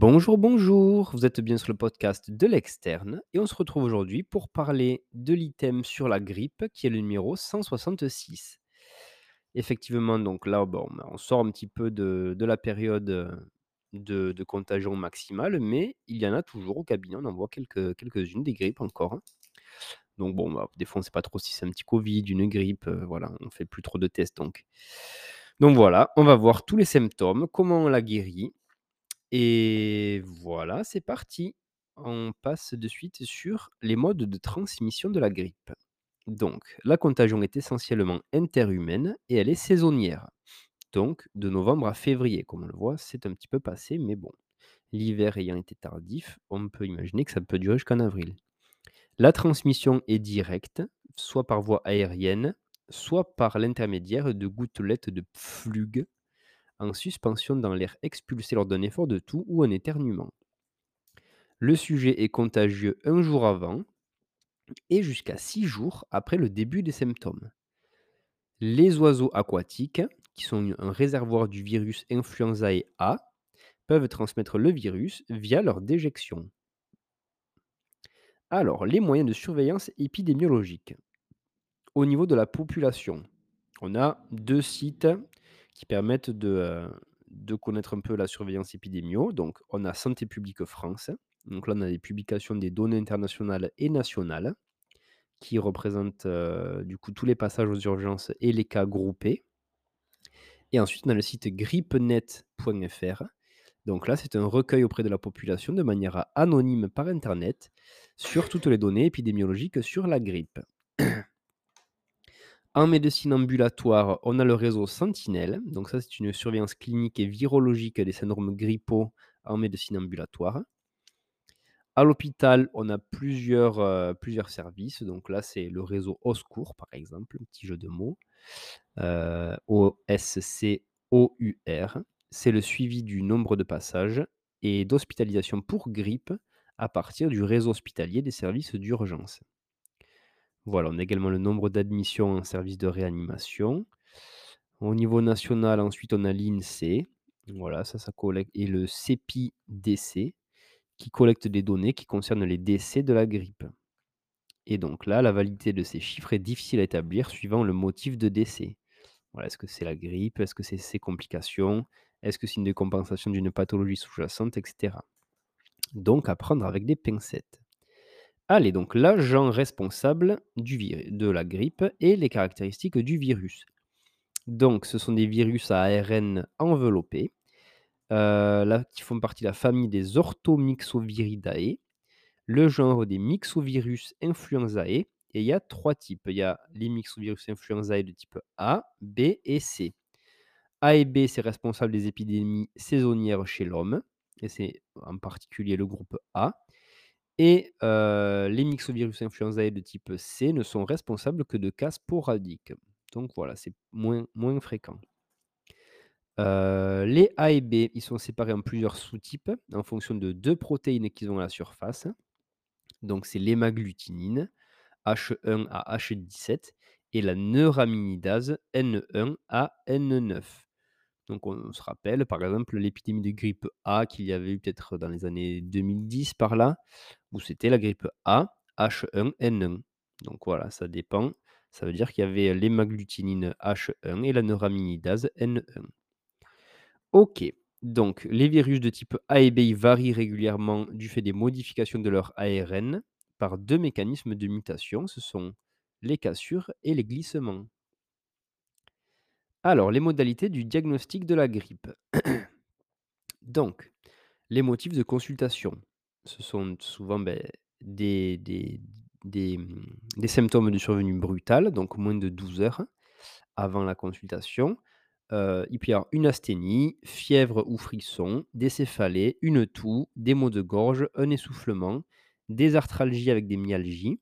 Bonjour, bonjour, vous êtes bien sur le podcast de l'externe et on se retrouve aujourd'hui pour parler de l'item sur la grippe qui est le numéro 166. Effectivement, donc là, bon, ben, on sort un petit peu de, la période euh, de, contagion maximale, mais il y en a toujours au cabinet, on en voit quelques, quelques-unes des grippes encore. hein. Donc bon, bah, des fois on ne sait pas trop si c'est un petit Covid, une grippe, euh, voilà, on fait plus trop de tests donc. Donc voilà, on va voir tous les symptômes, comment on la guérit et voilà, c'est parti. On passe de suite sur les modes de transmission de la grippe. Donc, la contagion est essentiellement interhumaine et elle est saisonnière. Donc, de novembre à février, comme on le voit, c'est un petit peu passé, mais bon, l'hiver ayant été tardif, on peut imaginer que ça peut durer jusqu'en avril. La transmission est directe, soit par voie aérienne, soit par l'intermédiaire de gouttelettes de pflug en suspension dans l'air expulsé lors d'un effort de toux ou un éternuement. Le sujet est contagieux un jour avant et jusqu'à six jours après le début des symptômes. Les oiseaux aquatiques, qui sont un réservoir du virus influenzae A, peuvent transmettre le virus via leur déjection. Alors, les moyens de surveillance épidémiologique. Au niveau de la population, on a deux sites qui permettent de, connaître un peu la surveillance épidémio. Donc, on a Santé publique France. Donc là, on a des publications des données internationales et nationales qui représentent du coup tous les passages aux urgences et les cas groupés. Et ensuite, on a le site grippenet.fr. Donc là, c'est un recueil auprès de la population de manière anonyme par Internet sur toutes les données épidémiologiques sur la grippe. En médecine ambulatoire, on a le réseau Sentinelle. Donc ça, c'est une surveillance clinique et virologique des syndromes grippaux en médecine ambulatoire. À l'hôpital, on a plusieurs, euh, services. Donc là, c'est le réseau Oscour, par exemple, petit jeu de mots. Euh, O-S-C-O-U-R. C'est le suivi du nombre de passages et d'hospitalisation pour grippe à partir du réseau hospitalier des services d'urgence. Voilà, on a également le nombre d'admissions en service de réanimation. Au niveau national, ensuite, on a l'INSEE. Voilà, ça, ça collecte. Et le CEPI-DC, qui collecte des données qui concernent les décès de la grippe. Et donc là, la validité de ces chiffres est difficile à établir suivant le motif de décès. Voilà, est-ce que c'est la grippe? Est-ce que c'est ses complications? Est-ce que c'est une décompensation d'une pathologie sous-jacente, etc. Donc à prendre avec des pincettes. Allez, donc l'agent responsable de la grippe et les caractéristiques du virus. Donc, ce sont des virus à ARN enveloppés, euh, qui font partie de la famille des Orthomyxoviridae, le genre des myxovirus influenzae. Et il y a trois types. Il y a les myxovirus influenzae de type A, B et C. A et B, c'est responsable des épidémies saisonnières chez l'homme, et c'est en particulier le groupe A. Et les myxovirus influenzae de type C ne sont responsables que de cas sporadiques. Donc voilà, c'est moins, fréquent. Les A et B, ils sont séparés en plusieurs sous-types en fonction de deux protéines qu'ils ont à la surface. Donc c'est l'hémagglutinine, H1 à H17, et la neuraminidase, N1 à N9. Donc on se rappelle, par exemple, l'épidémie de grippe A qu'il y avait eu peut-être dans les années 2010 par là, où c'était la grippe A, H1N1. Donc voilà, ça dépend. Ça veut dire qu'il y avait l'hémagglutinine H1 et la neuraminidase N1. Ok, donc les virus de type A et B varient régulièrement du fait des modifications de leur ARN par deux mécanismes de mutation, ce sont les cassures et les glissements. Alors, les modalités du diagnostic de la grippe. Donc, les motifs de consultation. Ce sont souvent ben, des, symptômes de survenue brutale, donc moins de 12 heures avant la consultation. Euh, il peut y avoir une asthénie, fièvre ou frisson, des céphalées, une toux, des maux de gorge, un essoufflement, des arthralgies avec des myalgies,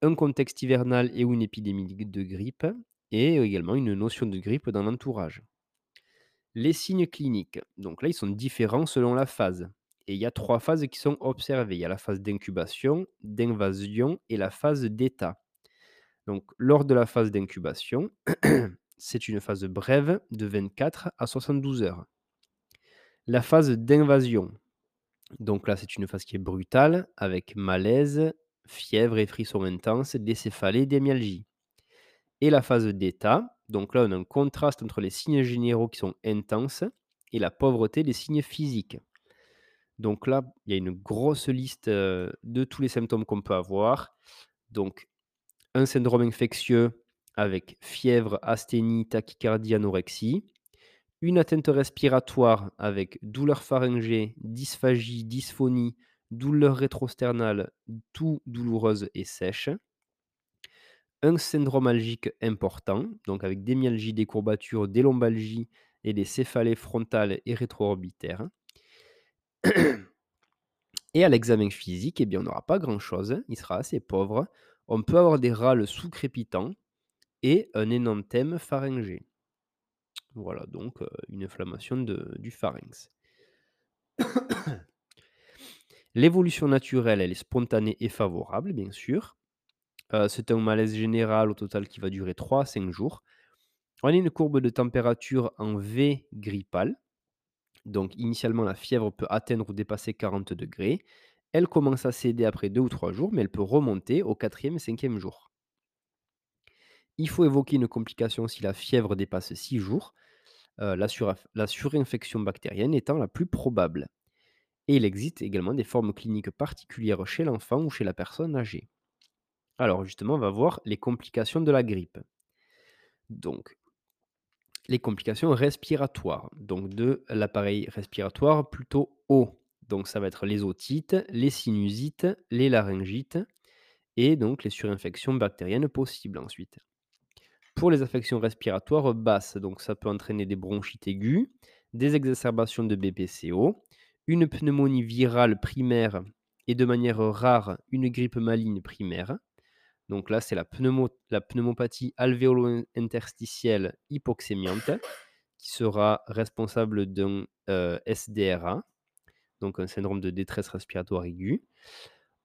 un contexte hivernal et une épidémie de grippe, et également une notion de grippe dans l'entourage. Les signes cliniques, donc là, ils sont différents selon la phase. Et il y a trois phases qui sont observées. Il y a la phase d'incubation, d'invasion et la phase d'état. Donc, lors de la phase d'incubation, c'est une phase brève de 24 à 72 heures. La phase d'invasion, Donc là, c'est une phase qui est brutale, avec malaise, fièvre et frissons intenses, décéphalée, démialgie. Et la phase d'état, donc là, on a un contraste entre les signes généraux qui sont intenses et la pauvreté des signes physiques. Donc là, il y a une grosse liste euh, de tous les symptômes qu'on peut avoir. Donc, un syndrome infectieux avec fièvre, asthénie, tachycardie, anorexie. Une atteinte respiratoire avec douleur pharyngée, dysphagie, dysphonie, douleur rétrosternale, tout douloureuse et sèche. Un syndrome algique important, donc avec des myalgies, des courbatures, des lombalgies et des céphalées frontales et rétro-orbitaires. Et à l'examen physique, eh bien, on n'aura pas grand-chose, il sera assez pauvre. On peut avoir des râles sous-crépitants et un énanthème pharyngé. Voilà, donc euh, une inflammation du pharynx. L'évolution naturelle, elle est spontanée et favorable, bien sûr. Euh, c'est un malaise général au total qui va durer 3 à 5 jours. On a une courbe de température en V grippale. Donc initialement, la fièvre peut atteindre ou dépasser 40 degrés. Elle commence à céder après 2 ou 3 jours, mais elle peut remonter au 4e et 5e jour. Il faut évoquer une complication si la fièvre dépasse 6 jours, euh, la surinfection bactérienne étant la plus probable. Et il existe également des formes cliniques particulières chez l'enfant ou chez la personne âgée. Alors justement, on va voir les complications de la grippe. Donc, les complications respiratoires, donc de l'appareil respiratoire plutôt haut. Donc ça va être les otites, les sinusites, les laryngites et donc les surinfections bactériennes possibles ensuite. Pour les affections respiratoires basses, donc ça peut entraîner des bronchites aiguës, des exacerbations de BPCO, une pneumonie virale primaire et de manière rare une grippe maligne primaire. Donc là, c'est la, pneumopathie alvéolo-interstitielle hypoxémiante qui sera responsable d'un euh, SDRA, donc un syndrome de détresse respiratoire aiguë.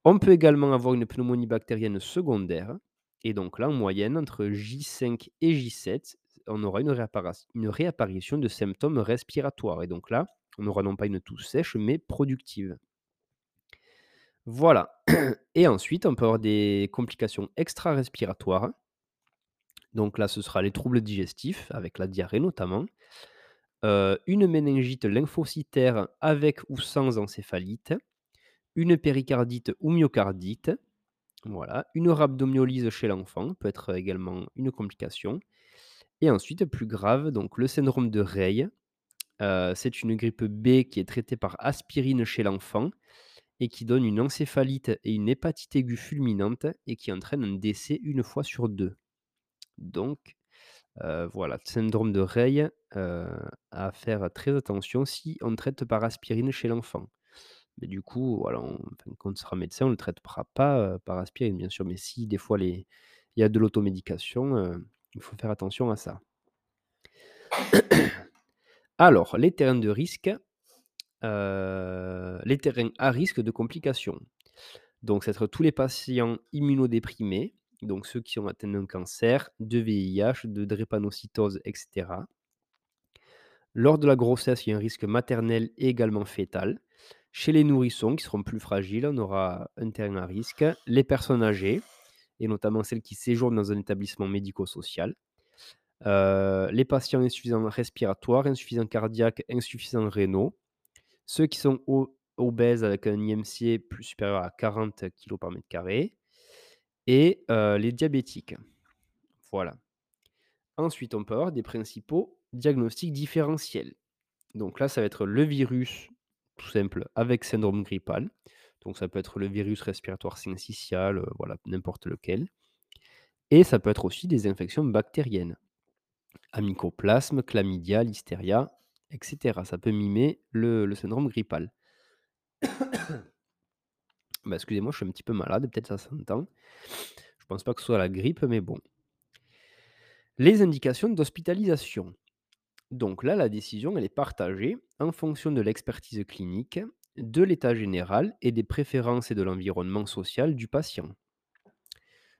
On peut également avoir une pneumonie bactérienne secondaire. Et donc là, en moyenne, entre J5 et J7, on aura une, réapparition de symptômes respiratoires. Et donc là, on n'aura non pas une toux sèche, mais productive. Voilà. Et ensuite, on peut avoir des complications extra-respiratoires. Donc là, ce sera les troubles digestifs, avec la diarrhée notamment. Euh, une méningite lymphocytaire avec ou sans encéphalite. Une péricardite ou myocardite. Voilà. Une rhabdomyolyse chez l'enfant peut être également une complication. Et ensuite, plus grave, donc le syndrome de Rey. Euh, c'est une grippe B qui est traitée par aspirine chez l'enfant et qui donne une encéphalite et une hépatite aiguë fulminante et qui entraîne un décès une fois sur deux. Donc, euh, voilà, syndrome de Rey, euh, à faire très attention si on traite par aspirine chez l'enfant. Mais du coup, voilà, quand on sera médecin, on ne le traitera pas euh, par aspirine, bien sûr. Mais si des fois il y a de l'automédication, il faut faire attention à ça. Alors, les terrains de risque, les terrains à risque de complications. Donc, c'est tous les patients immunodéprimés, donc ceux qui ont atteint un cancer, de VIH, de drépanocytose, etc. Lors de la grossesse, il y a un risque maternel et également fœtal. Chez les nourrissons, qui seront plus fragiles, on aura un terrain à risque. Les personnes âgées, et notamment celles qui séjournent dans un établissement médico-social. les patients insuffisants respiratoires, insuffisants cardiaques, insuffisants rénaux, ceux qui sont obèses avec un IMC plus supérieur à 40 kg par mètre carré et les diabétiques. Voilà. Ensuite, on peut avoir des principaux diagnostics différentiels. Donc là, ça va être le virus, tout simple, avec syndrome grippal. Donc ça peut être le virus respiratoire syncytial, voilà, n'importe lequel. Et ça peut être aussi des infections bactériennes. Amycoplasme, chlamydia, listeria, etc. Ça peut mimer le, syndrome grippal. bah, excusez-moi, je suis un petit peu malade, peut-être ça s'entend. Je pense pas que ce soit la grippe, mais bon. Les indications d'hospitalisation. Donc là, la décision, elle est partagée en fonction de l'expertise clinique, de l'état général et des préférences et de l'environnement social du patient.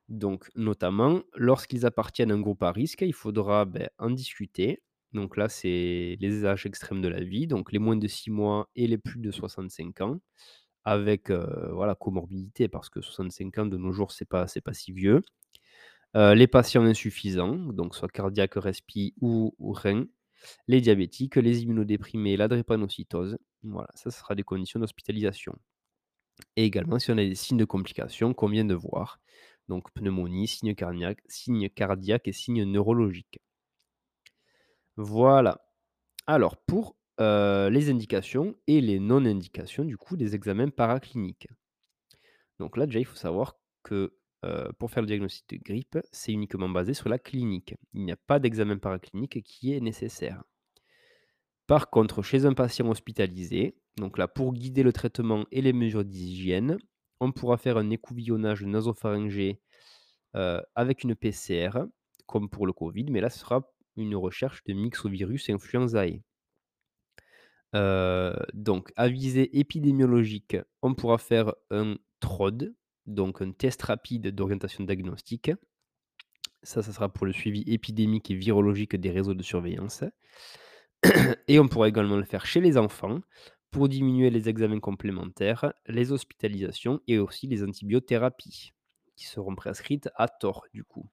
Donc, notamment, lorsqu'ils appartiennent à un groupe à risque, il faudra ben, en discuter Donc là, c'est les âges extrêmes de la vie, donc les moins de 6 mois et les plus de 65 ans avec, voilà, comorbidité parce que 65 ans de nos jours, c'est pas pas si vieux. Les patients insuffisants, donc soit cardiaque, respi ou ou les diabétiques, les immunodéprimés, la drépanocytose. Voilà, ça, sera des conditions d'hospitalisation et également si on a des signes de complications qu'on vient de voir, donc pneumonie, signes cardiaques et signes neurologiques. Voilà. Alors pour, les indications et les non-indications du coup des examens paracliniques. Donc là, déjà, il faut savoir que, pour faire le diagnostic de grippe, c'est uniquement basé sur la clinique. Il n'y a pas d'examen paraclinique qui est nécessaire. Par contre, chez un patient hospitalisé, donc là, pour guider le traitement et les mesures d'hygiène, on pourra faire un écouvillonnage nasopharyngé, avec une PCR, comme pour le covid, mais là, ce sera une recherche de myxovirus influenzae. Heu, donc à visée épidémiologique, on pourra faire un TROD, donc un test rapide d'orientation diagnostique. Ça, ça sera pour le suivi épidémique et virologique des réseaux de surveillance et on pourra également le faire chez les enfants pour diminuer les examens complémentaires, les hospitalisations et aussi les antibiothérapies qui seront prescrites à tort, du coup.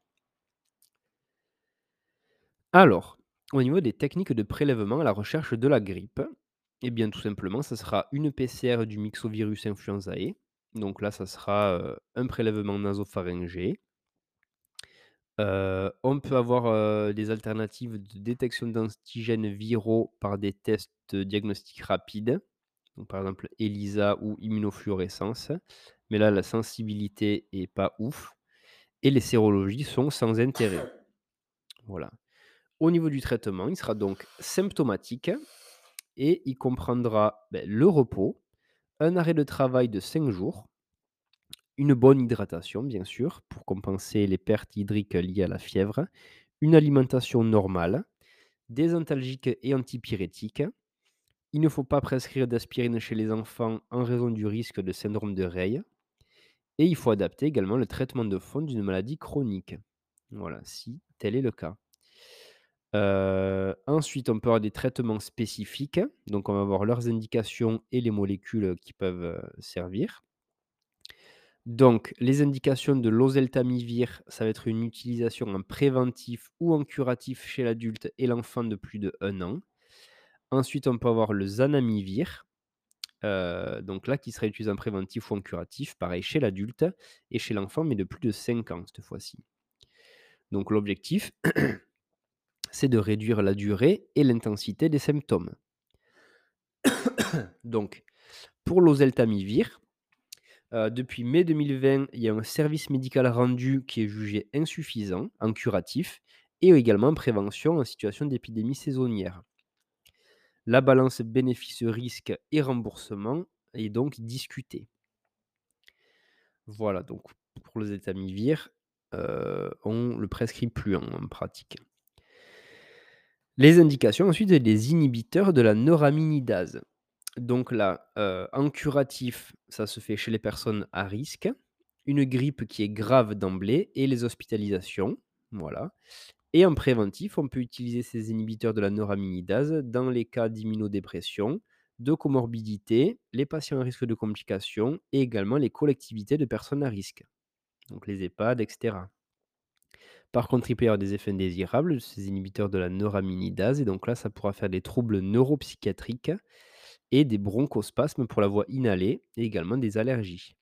Alors, au niveau des techniques de prélèvement à la recherche de la grippe, eh bien, tout simplement, ça sera une PCR du myxovirus influenzae. Donc là, ça sera, heu, un prélèvement nasopharyngé. Heu, on peut avoir, heu, des alternatives de détection d'antigènes viraux par des tests, diagnostiques rapides. Par exemple ELISA ou immunofluorescence. Mais là, la sensibilité est pas ouf et les sérologies sont sans intérêt. Voilà. Au niveau du traitement, il sera donc symptomatique et il comprendra, beh, le repos, un arrêt de travail de 5 jours, une bonne hydratation bien sûr pour compenser les pertes hydriques liées à la fièvre, une alimentation normale, des antalgiques et antipyrétiques. Il ne faut pas prescrire d'aspirine chez les enfants en raison du risque de syndrome de Reille et il faut adapter également le traitement de fond d'une maladie chronique. Voilà, si tel est le cas. Heu, ensuite, on peut avoir des traitements spécifiques, donc on va avoir leurs indications et les molécules qui peuvent, heu, servir. Donc les indications de l'oseltamivir, ça va être une utilisation en préventif ou en curatif chez l'adulte et l'enfant de plus de 1 an. Ensuite, on peut avoir le zanamivir, heu, donc là qui serait utilisé en préventif ou en curatif, pareil chez l'adulte et chez l'enfant, mais de plus de 5 ans cette fois-ci. Donc l'objectif, c'est de réduire la durée et l'intensité des symptômes. Donc pour l'oseltamivir, heu, depuis mai 2020, il y a un service médical rendu qui est jugé insuffisant en curatif et également en prévention en situation d'épidémie saisonnière. La balance bénéfice-risque et remboursement est donc discutée. Voilà donc pour l'oseltamivir, heu, on le prescrit plus en pratique. Les indications ensuite, des inhibiteurs de la neuraminidase. Donc là, heu, en curatif, ça se fait chez les personnes à risque, une grippe qui est grave d'emblée et les hospitalisations, voilà et en préventif, on peut utiliser ces inhibiteurs de la neuraminidase dans les cas d'immunodépression, de comorbidité, les patients à risque de complications et également les collectivités de personnes à risque, donc les EHPAD et cetera. Par contre, il peut y avoir des effets indésirables ces inhibiteurs de la neuraminidase et donc là, ça pourra faire des troubles neuropsychiatriques et des bronchospasmes pour la voie inhalée et également des allergies.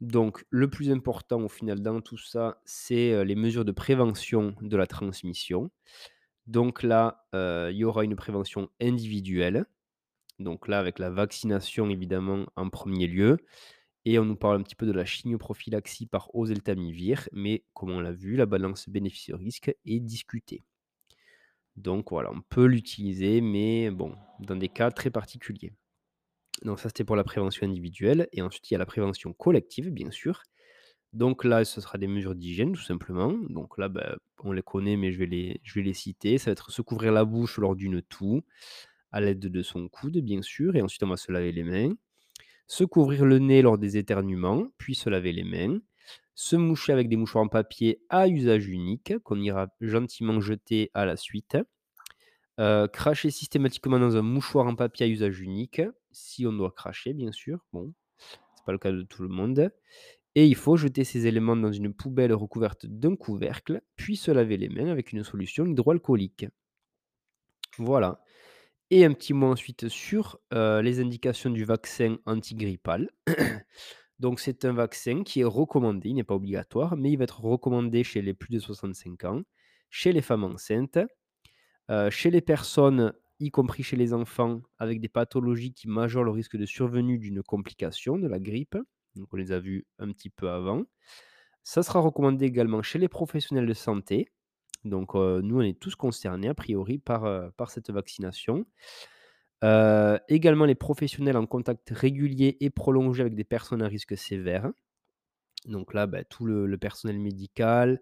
Donc le plus important au final dans tout ça, c'est, heu, les mesures de prévention de la transmission. Donc là, heu, il y aura une prévention individuelle. Donc là, avec la vaccination évidemment en 1er lieu et on nous parle un petit peu de la chimioprophylaxie par oseltamivir, mais comme on l'a vu, la balance bénéfice-risque est discutée. Donc voilà, on peut l'utiliser, mais bon, dans des cas très particuliers. Donc ça, c'était pour la prévention individuelle et ensuite il y a la prévention collective, bien sûr. Donc là, ce sera des mesures d'hygiène tout simplement. Donc là, bah, on les connaît, mais je vais les je vais les citer. Ça va être se couvrir la bouche lors d'une toux, à l'aide de son coude, bien sûr et ensuite on va se laver les mains. Se couvrir le nez lors des éternuements, puis se laver les mains. Se moucher avec des mouchoirs en papier à usage unique, qu'on ira gentiment jeter à la suite. Heu, cracher systématiquement dans un mouchoir en papier à usage unique, si on doit cracher bien sûr, bon, c'est pas le cas de tout le monde et il faut jeter ces éléments dans une poubelle recouverte d'un couvercle, puis se laver les mains avec une solution hydroalcoolique. Voilà et un petit mot ensuite sur, heu, les indications du vaccin antigrippal. Donc c'est un vaccin qui est recommandé, il n'est pas obligatoire, mais il va être recommandé chez les plus de 65 ans, chez les femmes enceintes, heu, chez les personnes, y compris chez les enfants, avec des pathologies qui majorent le risque de survenue d'une complication de la grippe, donc on les a vus un petit peu avant. Ça sera recommandé également chez les professionnels de santé, donc nous on est tous concernés a priori par, par cette vaccination. Également les professionnels en contact régulier et prolongé avec des personnes à risque sévère. Donc là, bah, tout le personnel médical,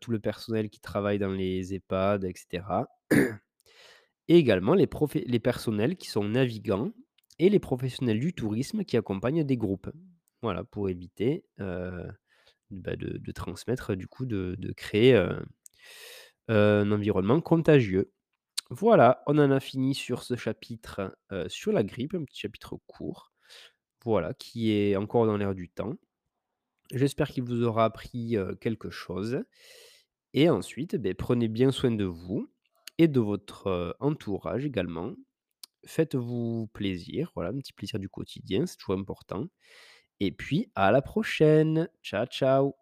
tout le personnel qui travaille dans les EHPAD et cetera. Et également les les personnels qui sont navigants et les professionnels du tourisme qui accompagnent des groupes. Voilà, pour éviter, bah, de transmettre, du coup, de créer, un environnement contagieux. Voilà, on en a fini sur ce chapitre, heu, sur la grippe, un petit chapitre court, voilà, qui est encore dans l'air du temps. J'espère qu'il vous aura appris, heu, quelque chose et ensuite, beh, prenez bien soin de vous et de votre, heu, entourage également. Faites-vous plaisir, voilà, un petit plaisir du quotidien, c'est toujours important et puis à la prochaine. Ciao, ciao.